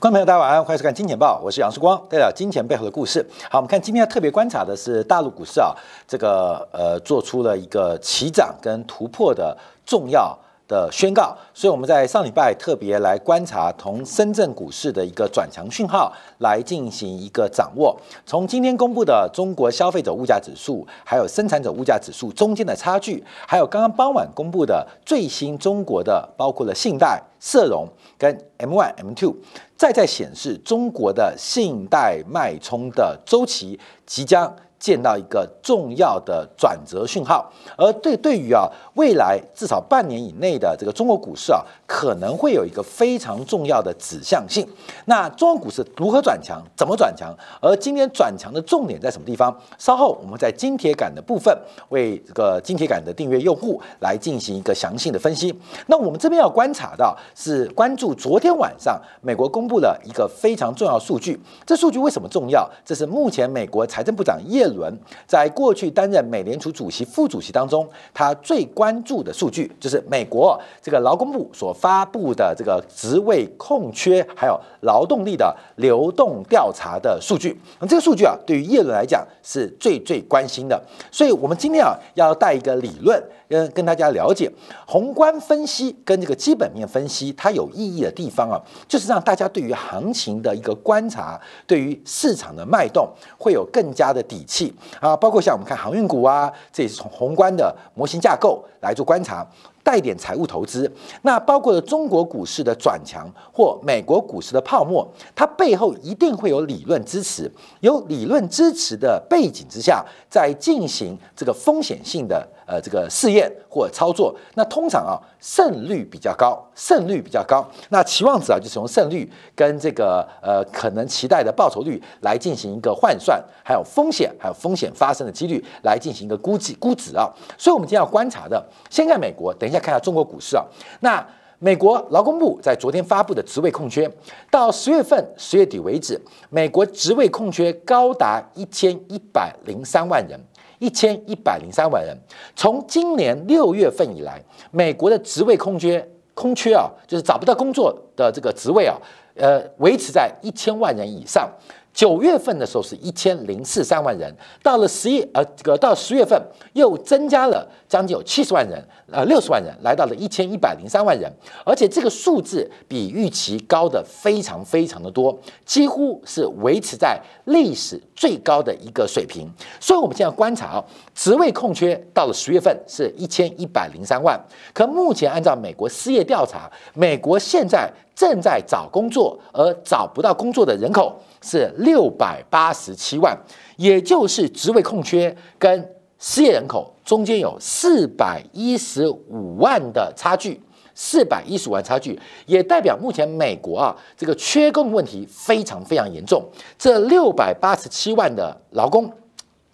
观众朋友，大家晚上好，欢迎收看《金钱报》，我是杨世光，带来金钱背后的故事。好，我们看今天要特别观察的是大陆股市啊，这个呃做出了一个起涨跟突破的重要。的宣告，所以我们在上礼拜特别来观察同深圳股市的一个转强讯号，来进行一个掌握。从今天公布的中国消费者物价指数，还有生产者物价指数中间的差距，还有刚刚傍晚公布的最新中国的包括了信贷、社融跟 M one、M two，再在显示中国的信贷脉冲的周期即将。见到一个重要的转折讯号，而对对于啊未来至少半年以内的这个中国股市啊，可能会有一个非常重要的指向性。那中国股市如何转强？怎么转强？而今天转强的重点在什么地方？稍后我们在金铁杆的部分为这个金铁杆的订阅用户来进行一个详细的分析。那我们这边要观察到是关注昨天晚上美国公布了一个非常重要数据。这数据为什么重要？这是目前美国财政部长耶。伦在过去担任美联储主席、副主席当中，他最关注的数据就是美国这个劳工部所发布的这个职位空缺还有劳动力的流动调查的数据。那这个数据啊，对于耶伦来讲是最最关心的。所以，我们今天啊，要带一个理论。跟跟大家了解宏观分析跟这个基本面分析，它有意义的地方啊，就是让大家对于行情的一个观察，对于市场的脉动会有更加的底气啊。包括像我们看航运股啊，这也是从宏观的模型架构来做观察。带点财务投资，那包括了中国股市的转强或美国股市的泡沫，它背后一定会有理论支持，有理论支持的背景之下，在进行这个风险性的呃这个试验或操作，那通常啊胜率比较高，胜率比较高，那期望值啊就是从胜率跟这个呃可能期待的报酬率来进行一个换算，还有风险，还有风险发生的几率来进行一个估计估值啊，所以我们今天要观察的，先看美国，等一下。看下中国股市啊，那美国劳工部在昨天发布的职位空缺，到十月份十月底为止，美国职位空缺高达一千一百零三万人，一千一百零三万人。从今年六月份以来，美国的职位空缺空缺啊，就是找不到工作的这个职位啊，呃，维持在一千万人以上。九月份的时候是一千零四三万人，到了十一呃这个到十月份又增加了将近有七十万人，呃六十万人来到了一千一百零三万人，而且这个数字比预期高的非常非常的多，几乎是维持在历史最高的一个水平。所以我们现在观察啊，职位空缺到了十月份是一千一百零三万，可目前按照美国失业调查，美国现在正在找工作而找不到工作的人口。是六百八十七万，也就是职位空缺跟失业人口中间有四百一十五万的差距，四百一十五万差距，也代表目前美国啊这个缺工问题非常非常严重。这六百八十七万的劳工。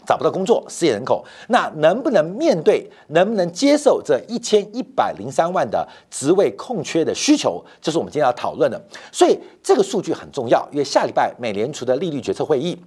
找不到工作，失业人口，那能不能面对，能不能接受这一千一百零三万的职位空缺的需求，这是我们今天要讨论的。所以这个数据很重要，因为下礼拜美联储的利率决策会议，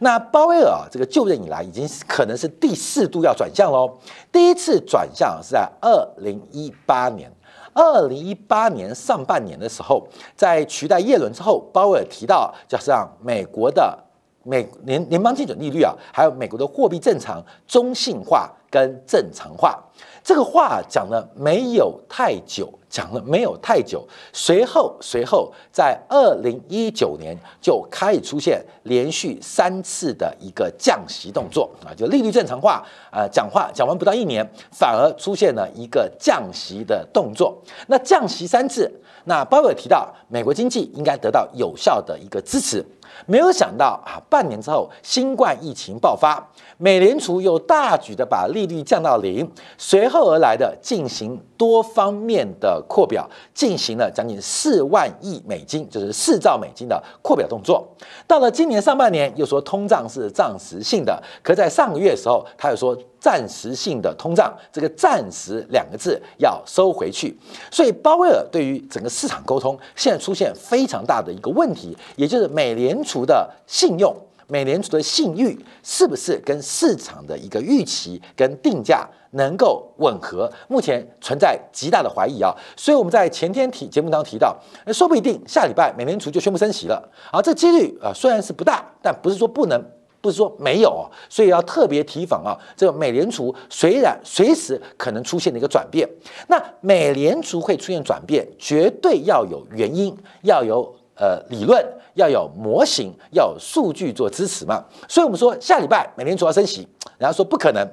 那鲍威尔，这个就任以来已经可能是第四度要转向喽。第一次转向是在二零一八年，二零一八年上半年的时候，在取代耶伦之后，鲍威尔提到，就是让美国的。美联联邦基准利率啊，还有美国的货币正常、中性化跟正常化，这个话讲了没有太久，讲了没有太久，随后随后在二零一九年就开始出现连续三次的一个降息动作啊，就利率正常化啊，讲话讲完不到一年，反而出现了一个降息的动作。那降息三次，那鲍威尔提到美国经济应该得到有效的一个支持。没有想到啊，半年之后新冠疫情爆发，美联储又大举的把利率降到零，随后而来的进行多方面的扩表，进行了将近四万亿美金，就是四兆美金的扩表动作。到了今年上半年，又说通胀是暂时性的，可在上个月的时候，他又说。暂时性的通胀，这个“暂时”两个字要收回去，所以鲍威尔对于整个市场沟通现在出现非常大的一个问题，也就是美联储的信用。美联储的信誉是不是跟市场的一个预期跟定价能够吻合？目前存在极大的怀疑啊，所以我们在前天提节目当中提到，说不一定下礼拜美联储就宣布升息了啊，这几率啊虽然是不大，但不是说不能。不是说没有，所以要特别提防啊。这个美联储虽然随时可能出现的一个转变，那美联储会出现转变，绝对要有原因，要有呃理论，要有模型，要有数据做支持嘛。所以我们说下礼拜美联储要升息，人家说不可能，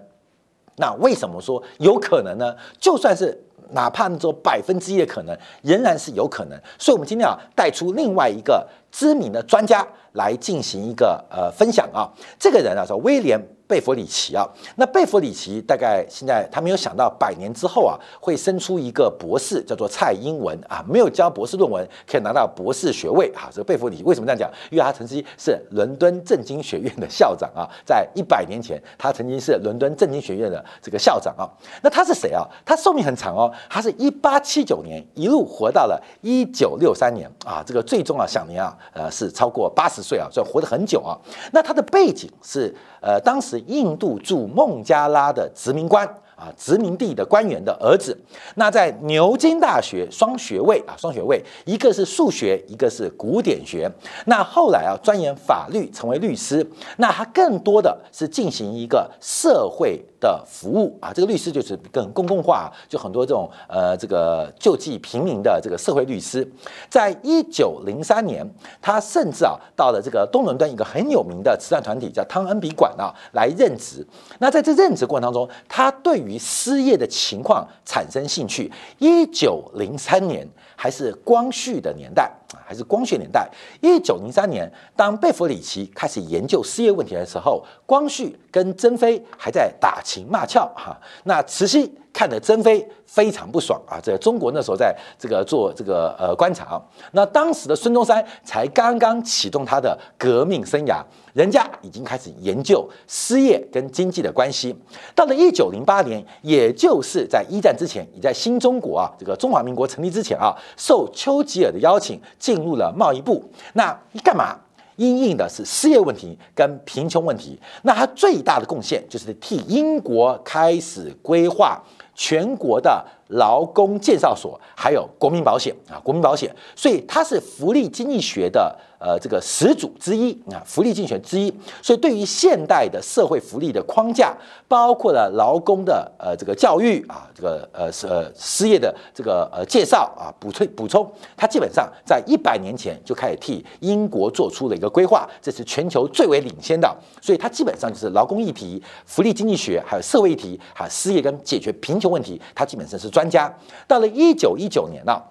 那为什么说有可能呢？就算是哪怕你说百分之一的可能，仍然是有可能。所以我们今天啊带出另外一个知名的专家。来进行一个呃分享啊，这个人啊叫威廉。贝弗里奇啊，那贝弗里奇大概现在他没有想到百年之后啊，会生出一个博士，叫做蔡英文啊，没有交博士论文可以拿到博士学位啊。这个贝弗里奇为什么这样讲？因为他曾经是伦敦政经学院的校长啊，在一百年前，他曾经是伦敦政经学院的这个校长啊。那他是谁啊？他寿命很长哦，他是一八七九年一路活到了一九六三年啊，这个最终啊享年啊呃是超过八十岁啊，所以活得很久啊。那他的背景是呃当时。印度驻孟加拉的殖民官。啊，殖民地的官员的儿子，那在牛津大学双学位啊，双学位，一个是数学，一个是古典学。那后来啊，钻研法律，成为律师。那他更多的是进行一个社会的服务啊，这个律师就是更公共化，就很多这种呃，这个救济平民的这个社会律师。在一九零三年，他甚至啊，到了这个东伦敦一个很有名的慈善团体叫汤恩比馆啊来任职。那在这任职过程当中，他对于失业的情况产生兴趣。一九零三年还是光绪的年代，还是光绪年代。一九零三年，当贝弗里奇开始研究失业问题的时候，光绪跟珍妃还在打情骂俏哈。那慈禧看着珍妃。非常不爽啊！在中国那时候，在这个做这个呃观察，啊那当时的孙中山才刚刚启动他的革命生涯，人家已经开始研究失业跟经济的关系。到了一九零八年，也就是在一战之前，也在新中国啊这个中华民国成立之前啊，受丘吉尔的邀请进入了贸易部。那你干嘛？因应的是失业问题跟贫穷问题。那他最大的贡献就是替英国开始规划。全国的劳工介绍所，还有国民保险啊，国民保险，所以它是福利经济学的。呃，这个始祖之一啊，福利竞选之一，所以对于现代的社会福利的框架，包括了劳工的呃这个教育啊，这个呃是呃失业的这个呃介绍啊，补充补充，它基本上在一百年前就开始替英国做出了一个规划，这是全球最为领先的，所以它基本上就是劳工议题、福利经济学，还有社会议题，还有失业跟解决贫穷问题，它基本上是专家。到了一九一九年呢。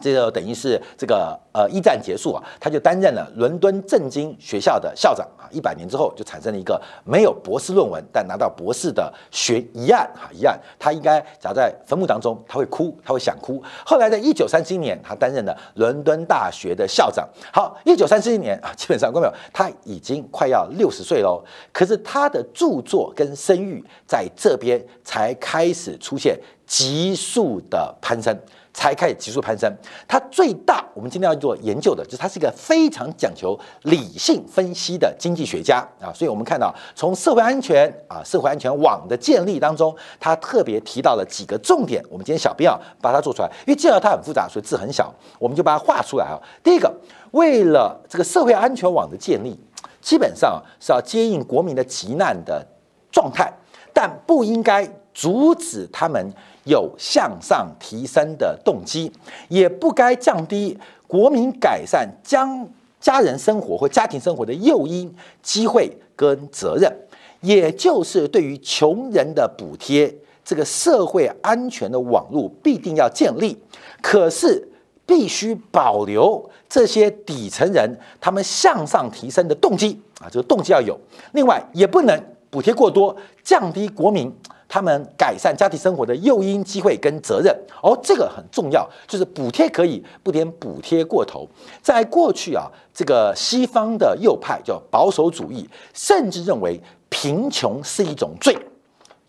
这就等于是这个呃一战结束啊，他就担任了伦敦政经学校的校长啊。一百年之后，就产生了一个没有博士论文但拿到博士的学一案哈一案。他应该夹在坟墓当中，他会哭，他会想哭。后来在一九三七年，他担任了伦敦大学的校长。好，一九三七年啊，基本上各位他已经快要六十岁喽。可是他的著作跟声誉在这边才开始出现急速的攀升。才开始急速攀升。它最大，我们今天要做研究的，就是它是一个非常讲求理性分析的经济学家啊。所以我们看到，从社会安全啊、社会安全网的建立当中，他特别提到了几个重点。我们今天小编啊把它做出来，因为介绍它很复杂，所以字很小，我们就把它画出来啊。第一个，为了这个社会安全网的建立，基本上是要接应国民的急难的状态，但不应该阻止他们。有向上提升的动机，也不该降低国民改善将家人生活或家庭生活的诱因、机会跟责任，也就是对于穷人的补贴，这个社会安全的网络必定要建立。可是必须保留这些底层人他们向上提升的动机啊，这个动机要有。另外，也不能补贴过多，降低国民。他们改善家庭生活的诱因、机会跟责任，而，这个很重要，就是补贴可以，不点补贴过头。在过去啊，这个西方的右派叫保守主义，甚至认为贫穷是一种罪，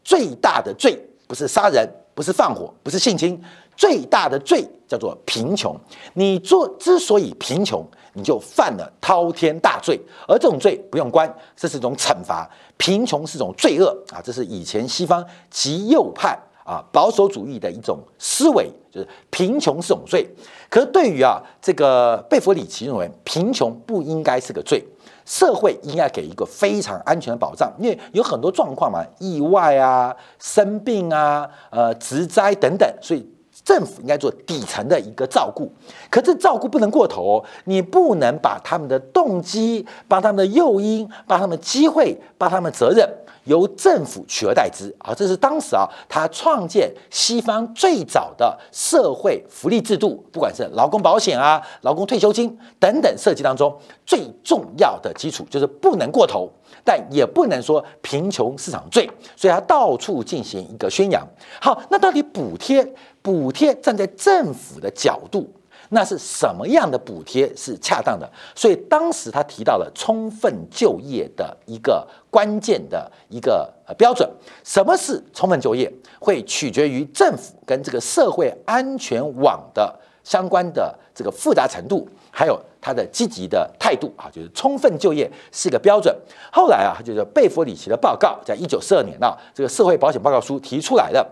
最大的罪不是杀人。不是放火，不是性侵，最大的罪叫做贫穷。你做之所以贫穷，你就犯了滔天大罪，而这种罪不用关，这是一种惩罚。贫穷是种罪恶啊，这是以前西方极右派啊保守主义的一种思维，就是贫穷是种罪。可是对于啊这个贝弗里奇认为，贫穷不应该是个罪。社会应该给一个非常安全的保障，因为有很多状况嘛，意外啊、生病啊、呃、职灾等等，所以政府应该做底层的一个照顾。可这照顾不能过头，你不能把他们的动机、把他们的诱因、把他们的机会、把他们责任。由政府取而代之啊，这是当时啊，他创建西方最早的社会福利制度，不管是劳工保险啊、劳工退休金等等设计当中最重要的基础，就是不能过头，但也不能说贫穷市场罪，所以他到处进行一个宣扬。好，那到底补贴？补贴站在政府的角度。那是什么样的补贴是恰当的？所以当时他提到了充分就业的一个关键的一个呃标准。什么是充分就业？会取决于政府跟这个社会安全网的相关的这个复杂程度，还有它的积极的态度啊。就是充分就业是一个标准。后来啊，就是贝弗里奇的报告，在一九四二年啊，这个社会保险报告书提出来的，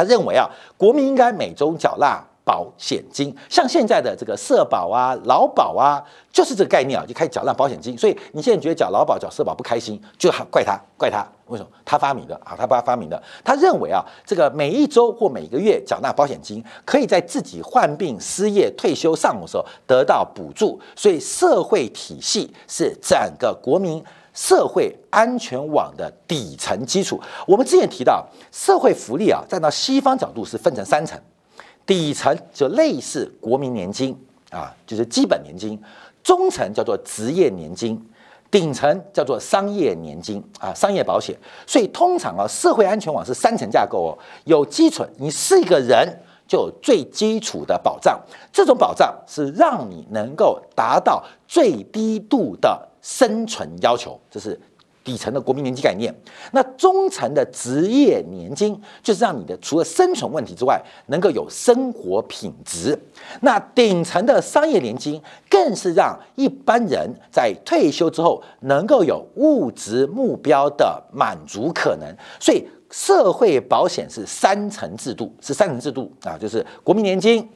他认为啊，国民应该每周缴纳。保险金，像现在的这个社保啊、劳保啊，就是这个概念啊，就开始缴纳保险金。所以你现在觉得缴劳保、缴社保不开心，就怪他，怪他，为什么？他发明的啊，他爸发明的。他认为啊，这个每一周或每个月缴纳保险金，可以在自己患病、失业、退休、上的时候得到补助。所以社会体系是整个国民社会安全网的底层基础。我们之前提到，社会福利啊，站到西方角度是分成三层。底层就类似国民年金啊，就是基本年金；中层叫做职业年金；顶层叫做商业年金啊，商业保险。所以通常啊，社会安全网是三层架构哦，有基础，你是一个人就有最基础的保障，这种保障是让你能够达到最低度的生存要求，这是。底层的国民年金概念，那中层的职业年金就是让你的除了生存问题之外，能够有生活品质。那顶层的商业年金更是让一般人在退休之后能够有物质目标的满足可能。所以社会保险是三层制度，是三层制度啊，就是国民年金。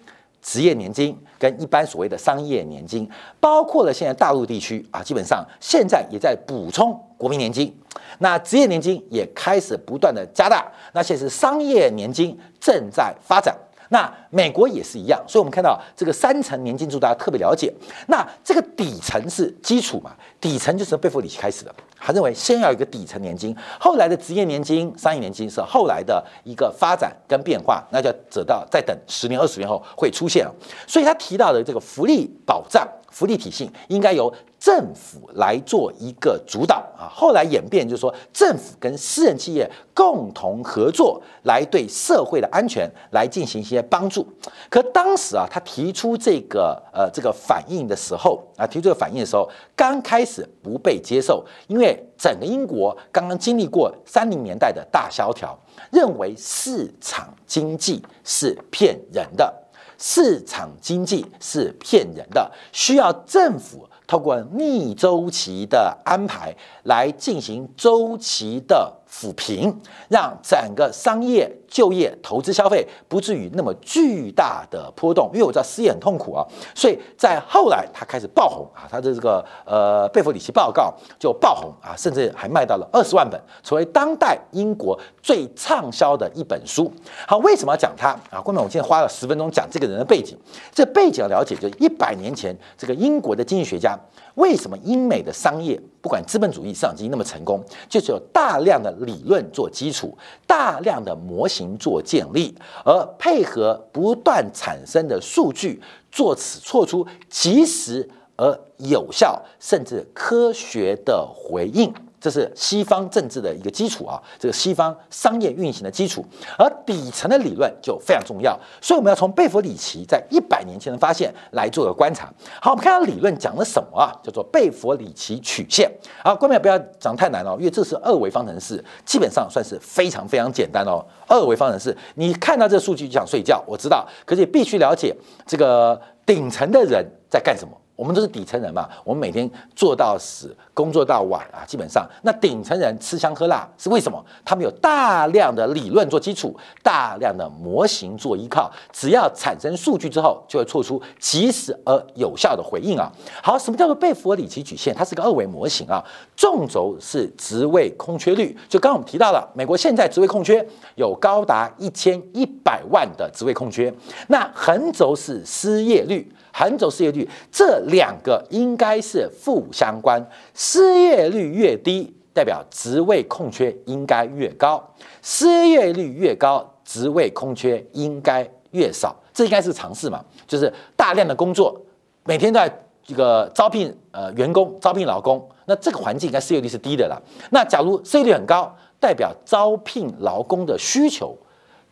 职业年金跟一般所谓的商业年金，包括了现在大陆地区啊，基本上现在也在补充国民年金，那职业年金也开始不断的加大，那现在是商业年金正在发展。那美国也是一样，所以我们看到这个三层年金制度，大家特别了解。那这个底层是基础嘛？底层就是贝弗里奇开始的，他认为先要有一个底层年金，后来的职业年金、商业年金是后来的一个发展跟变化，那就走到再等十年、二十年后会出现。所以他提到的这个福利保障。福利体系应该由政府来做一个主导啊，后来演变就是说，政府跟私人企业共同合作，来对社会的安全来进行一些帮助。可当时啊，他提出这个呃这个反应的时候啊，提出这个反应的时候，刚开始不被接受，因为整个英国刚刚经历过三零年代的大萧条，认为市场经济是骗人的。市场经济是骗人的，需要政府通过逆周期的安排来进行周期的。抚平，让整个商业、就业、投资、消费不至于那么巨大的波动。因为我知道失业很痛苦啊，所以在后来他开始爆红啊，他的这个呃贝弗里奇报告就爆红啊，甚至还卖到了二十万本，成为当代英国最畅销的一本书。好，为什么要讲他啊？关众我今天花了十分钟讲这个人的背景。这背景要了解，就是一百年前这个英国的经济学家为什么英美的商业。不管资本主义市场经济那么成功，就是有大量的理论做基础，大量的模型做建立，而配合不断产生的数据，做此做出及时而有效，甚至科学的回应。这是西方政治的一个基础啊，这个西方商业运行的基础，而底层的理论就非常重要，所以我们要从贝弗里奇在一百年前的发现来做个观察。好，我们看到理论讲了什么啊？叫做贝弗里奇曲线。好，观众不要讲太难哦，因为这是二维方程式，基本上算是非常非常简单哦。二维方程式，你看到这数据就想睡觉，我知道，可是必须了解这个顶层的人在干什么。我们都是底层人嘛，我们每天做到死，工作到晚啊，基本上那顶层人吃香喝辣是为什么？他们有大量的理论做基础，大量的模型做依靠，只要产生数据之后，就会做出及时而有效的回应啊。好，什么叫做贝弗里奇曲线？它是个二维模型啊，纵轴是职位空缺率，就刚刚我们提到了，美国现在职位空缺有高达一千一百万的职位空缺，那横轴是失业率。横轴失业率，这两个应该是负相关。失业率越低，代表职位空缺应该越高；失业率越高，职位空缺应该越少。这应该是常识嘛？就是大量的工作，每天在这个招聘呃员工、招聘劳工，那这个环境应该失业率是低的了。那假如失业率很高，代表招聘劳工的需求。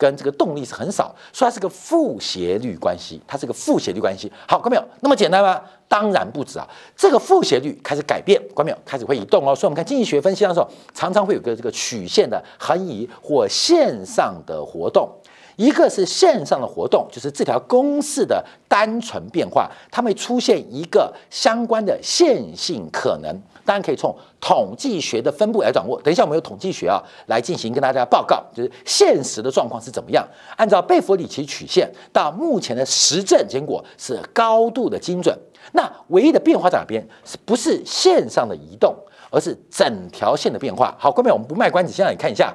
跟这个动力是很少，所以它是个负斜率关系，它是个负斜率关系。好，看没有？那么简单吗？当然不止啊！这个负斜率开始改变，看没有？开始会移动哦。所以我们看经济学分析的时候，常常会有个这个曲线的横移或线上的活动。一个是线上的活动，就是这条公式的单纯变化，它会出现一个相关的线性可能。当然可以从统计学的分布来掌握。等一下我们有统计学啊来进行跟大家报告，就是现实的状况是怎么样。按照贝弗里奇曲线到目前的实证结果是高度的精准。那唯一的变化在哪边？是不是线上的移动，而是整条线的变化？好，各位我们不卖关子，先让你看一下。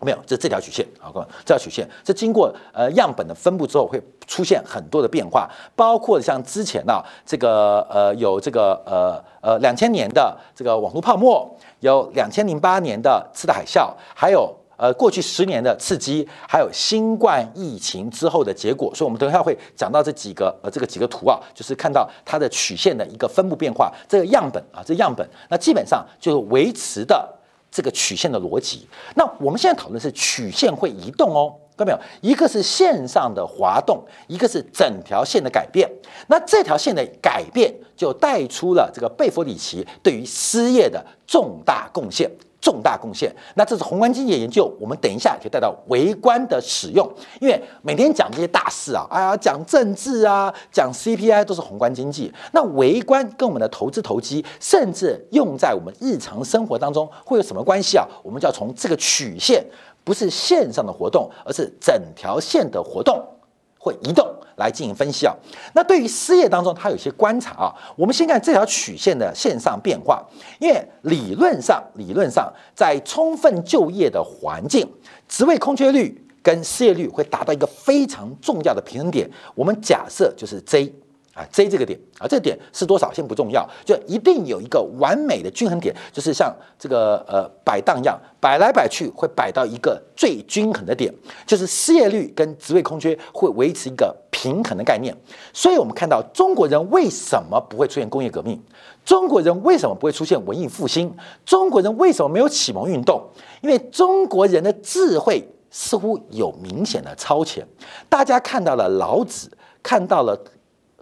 没有，这这条曲线，好，各位，这条曲线，这经过呃样本的分布之后，会出现很多的变化，包括像之前呢，这个呃有这个呃呃两千年的这个网络泡沫，有两千零八年的次贷海啸，还有呃过去十年的刺激，还有新冠疫情之后的结果，所以我们等一下会讲到这几个呃这个几个图啊，就是看到它的曲线的一个分布变化，这个样本啊，这样本，那基本上就是维持的。这个曲线的逻辑，那我们现在讨论是曲线会移动哦，看到没有？一个是线上的滑动，一个是整条线的改变。那这条线的改变就带出了这个贝弗里奇对于失业的重大贡献。重大贡献，那这是宏观经济研究，我们等一下可以带到微观的使用，因为每天讲这些大事啊，哎呀，讲政治啊，讲 CPI 都是宏观经济，那微观跟我们的投资投机，甚至用在我们日常生活当中会有什么关系啊？我们就要从这个曲线，不是线上的活动，而是整条线的活动。会移动来进行分析啊。那对于失业当中，它有些观察啊。我们先看这条曲线的线上变化，因为理论上，理论上在充分就业的环境，职位空缺率跟失业率会达到一个非常重要的平衡点。我们假设就是 J。啊，J 这个点啊，这个点是多少先不重要，就一定有一个完美的均衡点，就是像这个呃摆荡一样，摆来摆去会摆到一个最均衡的点，就是失业率跟职位空缺会维持一个平衡的概念。所以我们看到中国人为什么不会出现工业革命？中国人为什么不会出现文艺复兴？中国人为什么没有启蒙运动？因为中国人的智慧似乎有明显的超前。大家看到了老子，看到了。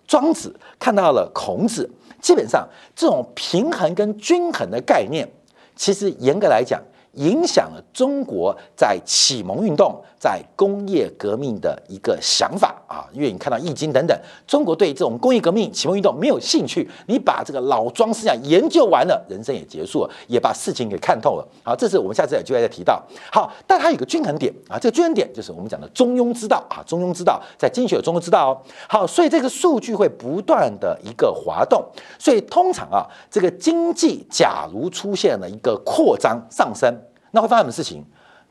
庄子看到了孔子，基本上这种平衡跟均衡的概念，其实严格来讲。影响了中国在启蒙运动、在工业革命的一个想法啊，因为你看到《易经》等等，中国对这种工业革命、启蒙运动没有兴趣。你把这个老庄思想研究完了，人生也结束了，也把事情给看透了。好，这是我们下次有机会再提到。好，但它有个均衡点啊，这个均衡点就是我们讲的中庸之道啊，中庸之道在经济学有中庸之道哦。好，所以这个数据会不断的一个滑动，所以通常啊，这个经济假如出现了一个扩张上升。那会发生什么事情？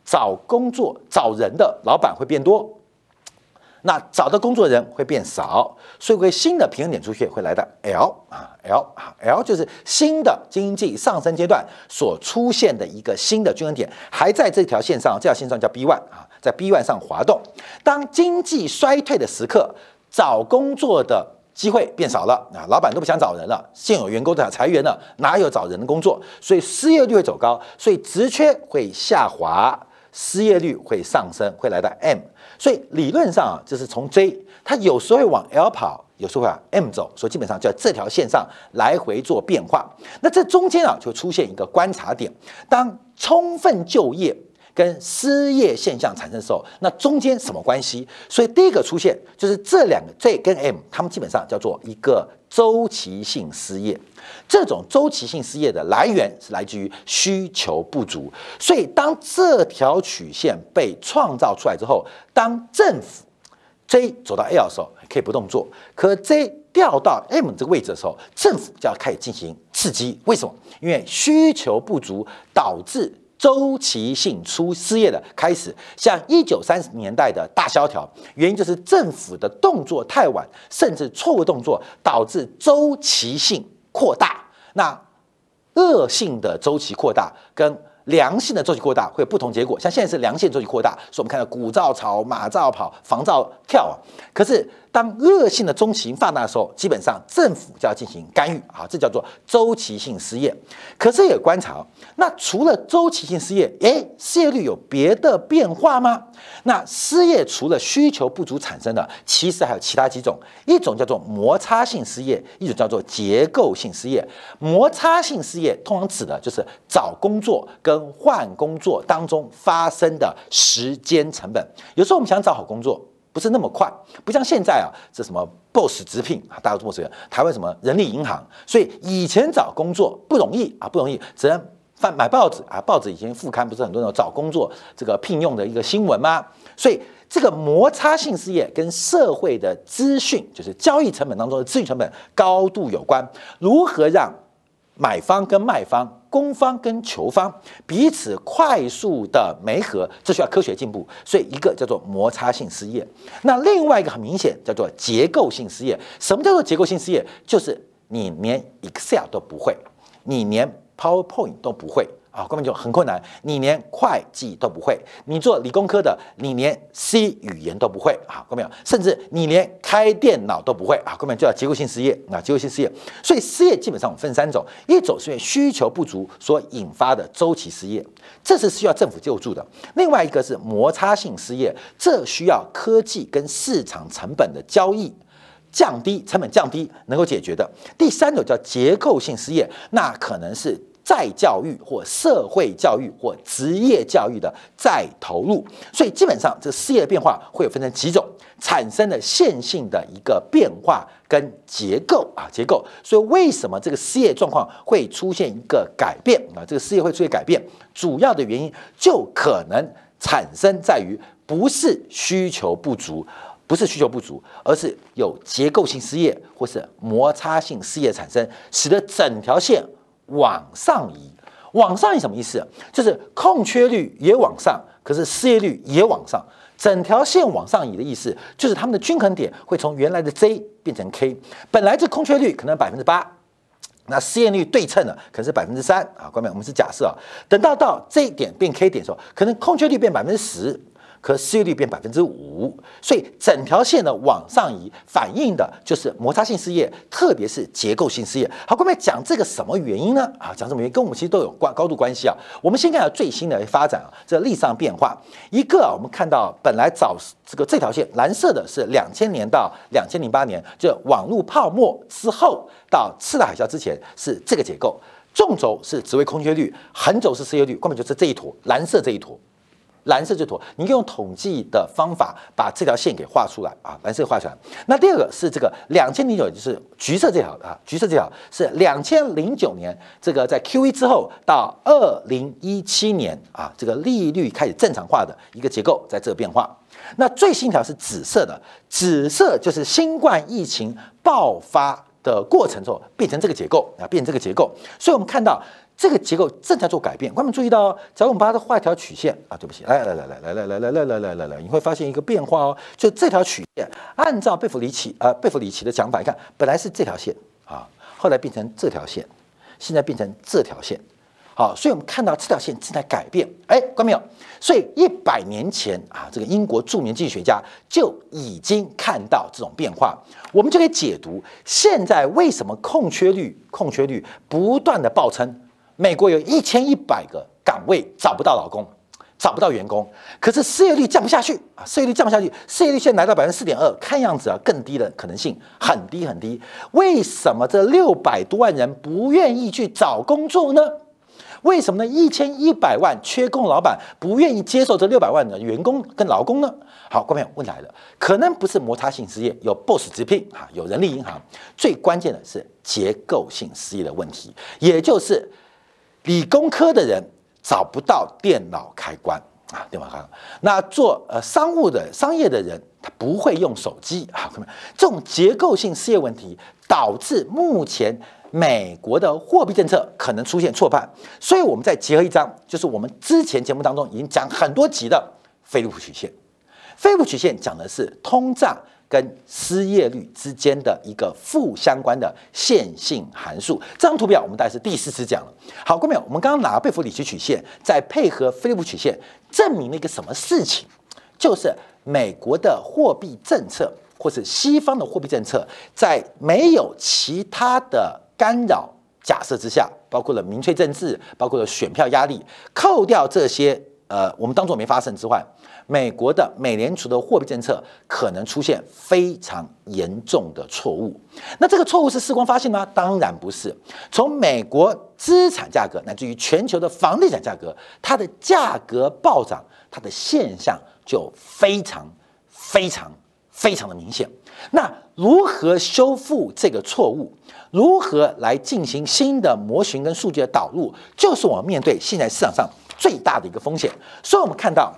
找工作找人的老板会变多，那找的工作人会变少，所以会新的平衡点出现，会来到 L 啊 L 啊 L 就是新的经济上升阶段所出现的一个新的均衡点，还在这条线上，这条线上叫 B one 啊，在 B one 上滑动。当经济衰退的时刻，找工作的机会变少了啊，老板都不想找人了，现有员工都想裁员了，哪有找人的工作？所以失业率会走高，所以职缺会下滑，失业率会上升，会来到 M。所以理论上啊，就是从 J，它有时候会往 L 跑，有时候会往 M 走，所以基本上就在这条线上来回做变化。那这中间啊，就出现一个观察点，当充分就业。跟失业现象产生的时候，那中间什么关系？所以第一个出现就是这两个 J 跟 M，他们基本上叫做一个周期性失业。这种周期性失业的来源是来自于需求不足。所以当这条曲线被创造出来之后，当政府 J 走到 L 的时候可以不动作，可 J 掉到 M 这个位置的时候，政府就要开始进行刺激。为什么？因为需求不足导致。周期性出失业的开始，像一九三十年代的大萧条，原因就是政府的动作太晚，甚至错误动作导致周期性扩大。那恶性的周期扩大跟良性的周期扩大会有不同结果。像现在是良性周期扩大，所以我们看到股照炒、马照跑、房照跳啊。可是。当恶性的中期放大的时候，基本上政府就要进行干预啊，这叫做周期性失业。可是也观察，那除了周期性失业，诶，失业率有别的变化吗？那失业除了需求不足产生的，其实还有其他几种，一种叫做摩擦性失业，一种叫做结构性失业。摩擦性失业通常指的就是找工作跟换工作当中发生的时间成本。有时候我们想找好工作。不是那么快，不像现在啊，这什么 BOSS 直聘啊，大家都这么。台湾什么人力银行，所以以前找工作不容易啊，不容易，只能翻买报纸啊，报纸以前副刊不是很多人找工作这个聘用的一个新闻吗？所以这个摩擦性失业跟社会的资讯，就是交易成本当中的资讯成本高度有关。如何让买方跟卖方？攻方跟求方彼此快速的媒合，这需要科学进步。所以一个叫做摩擦性失业，那另外一个很明显叫做结构性失业。什么叫做结构性失业？就是你连 Excel 都不会，你连 PowerPoint 都不会。啊，根本就很困难。你连会计都不会，你做理工科的，你连 C 语言都不会啊，看到没有？甚至你连开电脑都不会啊，根本就叫结构性失业啊，结构性失业。所以失业基本上分三种，一种是因为需求不足所引发的周期失业，这是需要政府救助的；另外一个是摩擦性失业，这需要科技跟市场成本的交易降低，成本降低能够解决的；第三种叫结构性失业，那可能是。再教育或社会教育或职业教育的再投入，所以基本上这失业变化会有分成几种，产生的线性的一个变化跟结构啊结构。所以为什么这个失业状况会出现一个改变啊？这个失业会出现改变，主要的原因就可能产生在于不是需求不足，不是需求不足，而是有结构性失业或是摩擦性失业产生，使得整条线。往上移，往上移什么意思？就是空缺率也往上，可是失业率也往上，整条线往上移的意思，就是他们的均衡点会从原来的 Z 变成 K。本来这空缺率可能百分之八，那失业率对称的可能是百分之三啊。各位，我们是假设啊，等到到这一点变 K 点的时候，可能空缺率变百分之十。可失业率变百分之五，所以整条线的往上移，反映的就是摩擦性失业，特别是结构性失业。好，各位讲这个什么原因呢？啊，讲什么原因，跟我们其实都有关高度关系啊。我们先看下最新的发展啊，这历史上变化。一个啊，我们看到本来早这个这条线蓝色的是两千年到两千零八年，就网络泡沫之后到次贷海啸之前是这个结构，纵轴是职位空缺率，横轴是失业率，根本就是这一坨蓝色这一坨。蓝色这坨，你用统计的方法把这条线给画出来啊，蓝色画出来。那第二个是这个两千零九，就是橘色这条啊，橘色这条是两千零九年，这个在 Q E 之后到二零一七年啊，这个利率开始正常化的一个结构在这变化。那最新一条是紫色的，紫色就是新冠疫情爆发的过程之后变成这个结构啊，变成这个结构。所以我们看到。这个结构正在做改变，观众注意到，假如我们把它画一条曲线啊，对不起，来来来来来来来来来来来来，你会发现一个变化哦，就这条曲线，按照贝弗里奇呃贝弗里奇的讲法，你看本来是这条线啊，后来变成这条线，现在变成这条线，好，所以我们看到这条线正在改变。哎，关没有？所以一百年前啊，这个英国著名经济学家就已经看到这种变化，我们就可以解读现在为什么空缺率、空缺率不断的暴增。美国有一千一百个岗位找不到老公，找不到员工，可是失业率降不下去啊，失业率降不下去，失业率现在来到百分之四点二，看样子啊更低的可能性很低很低。为什么这六百多万人不愿意去找工作呢？为什么呢？一千一百万缺工，老板不愿意接受这六百万的员工跟劳工呢？好，观众问来了，可能不是摩擦性失业，有 BOSS 直聘啊，有人力银行，最关键的是结构性失业的问题，也就是理工科的人找不到电脑开关啊，电脑开关。那做呃商务的商业的人，他不会用手机啊，这种结构性失业问题导致目前。美国的货币政策可能出现错判，所以我们再结合一张，就是我们之前节目当中已经讲很多集的菲利普曲线。菲利普曲线讲的是通胀跟失业率之间的一个负相关的线性函数。这张图表我们大概是第四次讲了。好，各位，我们刚刚拿贝弗里奇曲线，再配合菲利普曲线，证明了一个什么事情？就是美国的货币政策，或是西方的货币政策，在没有其他的干扰假设之下，包括了民粹政治，包括了选票压力，扣掉这些，呃，我们当做没发生之外，美国的美联储的货币政策可能出现非常严重的错误。那这个错误是世光发现吗？当然不是。从美国资产价格乃至于全球的房地产价格，它的价格暴涨，它的现象就非常非常非常的明显。那如何修复这个错误？如何来进行新的模型跟数据的导入，就是我们面对现在市场上最大的一个风险。所以，我们看到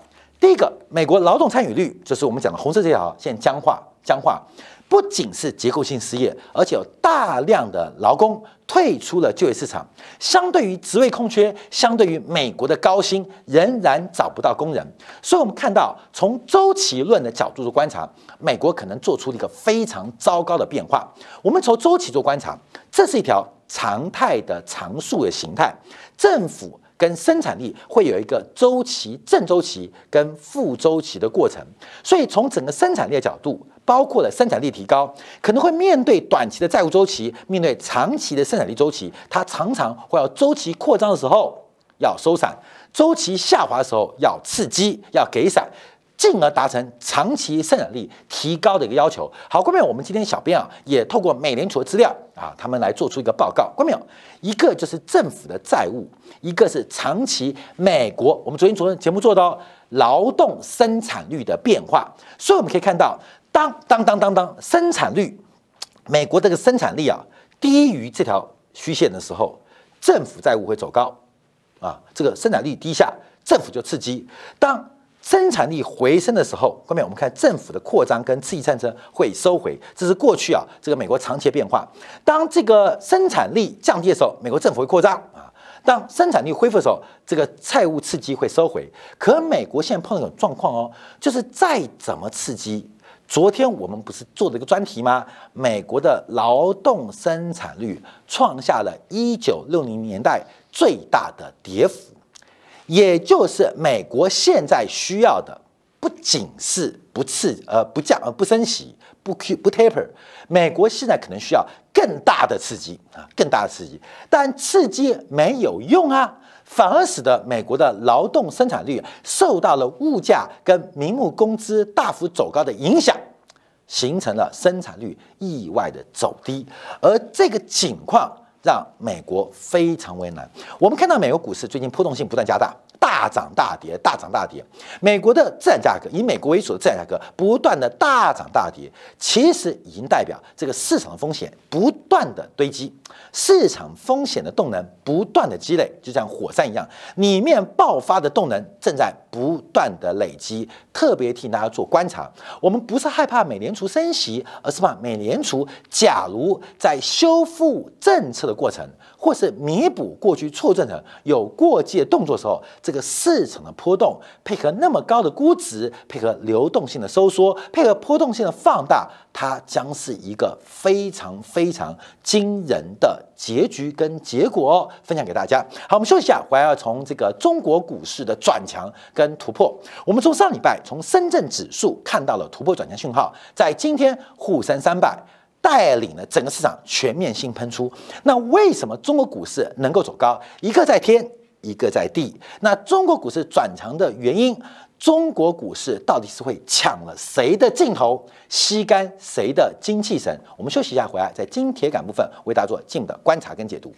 第一个，美国劳动参与率，就是我们讲的红色这条，现在僵化，僵化。不仅是结构性失业，而且有大量的劳工退出了就业市场。相对于职位空缺，相对于美国的高薪，仍然找不到工人。所以，我们看到从周期论的角度做观察，美国可能做出了一个非常糟糕的变化。我们从周期做观察，这是一条常态的常数的形态。政府。跟生产力会有一个周期正周期跟负周期的过程，所以从整个生产力的角度，包括了生产力提高，可能会面对短期的债务周期，面对长期的生产力周期，它常常会要周期扩张的时候要收散，周期下滑的时候要刺激，要给伞。进而达成长期生产力提高的一个要求。好，观众我们今天小编啊也透过美联储的资料啊，他们来做出一个报告。观众一个就是政府的债务，一个是长期美国我们昨天昨天节目做到劳动生产率的变化。所以我们可以看到，当当当当当生产率，美国这个生产力啊低于这条虚线的时候，政府债务会走高啊，这个生产力低下，政府就刺激。当生产力回升的时候，后面我们看政府的扩张跟刺激战争会收回，这是过去啊这个美国长期的变化。当这个生产力降低的时候，美国政府会扩张啊；当生产力恢复的时候，这个债务刺激会收回。可美国现在碰到一种状况哦，就是再怎么刺激，昨天我们不是做了一个专题吗？美国的劳动生产率创下了一九六零年代最大的跌幅。也就是美国现在需要的，不仅是不刺呃不降呃不升息不 Q 不 taper，美国现在可能需要更大的刺激啊，更大的刺激，但刺激没有用啊，反而使得美国的劳动生产率受到了物价跟名目工资大幅走高的影响，形成了生产率意外的走低，而这个情况。让美国非常为难。我们看到美国股市最近波动性不断加大，大涨大跌，大涨大跌。美国的资产价格以美国为首的资产价格不断的大涨大跌，其实已经代表这个市场的风险不断的堆积，市场风险的动能不断的积累，就像火山一样，里面爆发的动能正在不断的累积。特别替大家做观察，我们不是害怕美联储升息，而是怕美联储假如在修复政策的过程，或是弥补过去错政策有过界动作的时候，这个市场的波动，配合那么高的估值，配合流动性的收缩，配合波动性的放大，它将是一个非常非常惊人的结局跟结果。分享给大家。好，我们休息一下，回来要从这个中国股市的转强跟突破。我们从上礼拜从深圳指数看到了突破转强讯号，在今天沪深三百。带领了整个市场全面性喷出。那为什么中国股市能够走高？一个在天，一个在地。那中国股市转强的原因，中国股市到底是会抢了谁的镜头，吸干谁的精气神？我们休息一下，回来在金铁杆部分为大家做进一步的观察跟解读。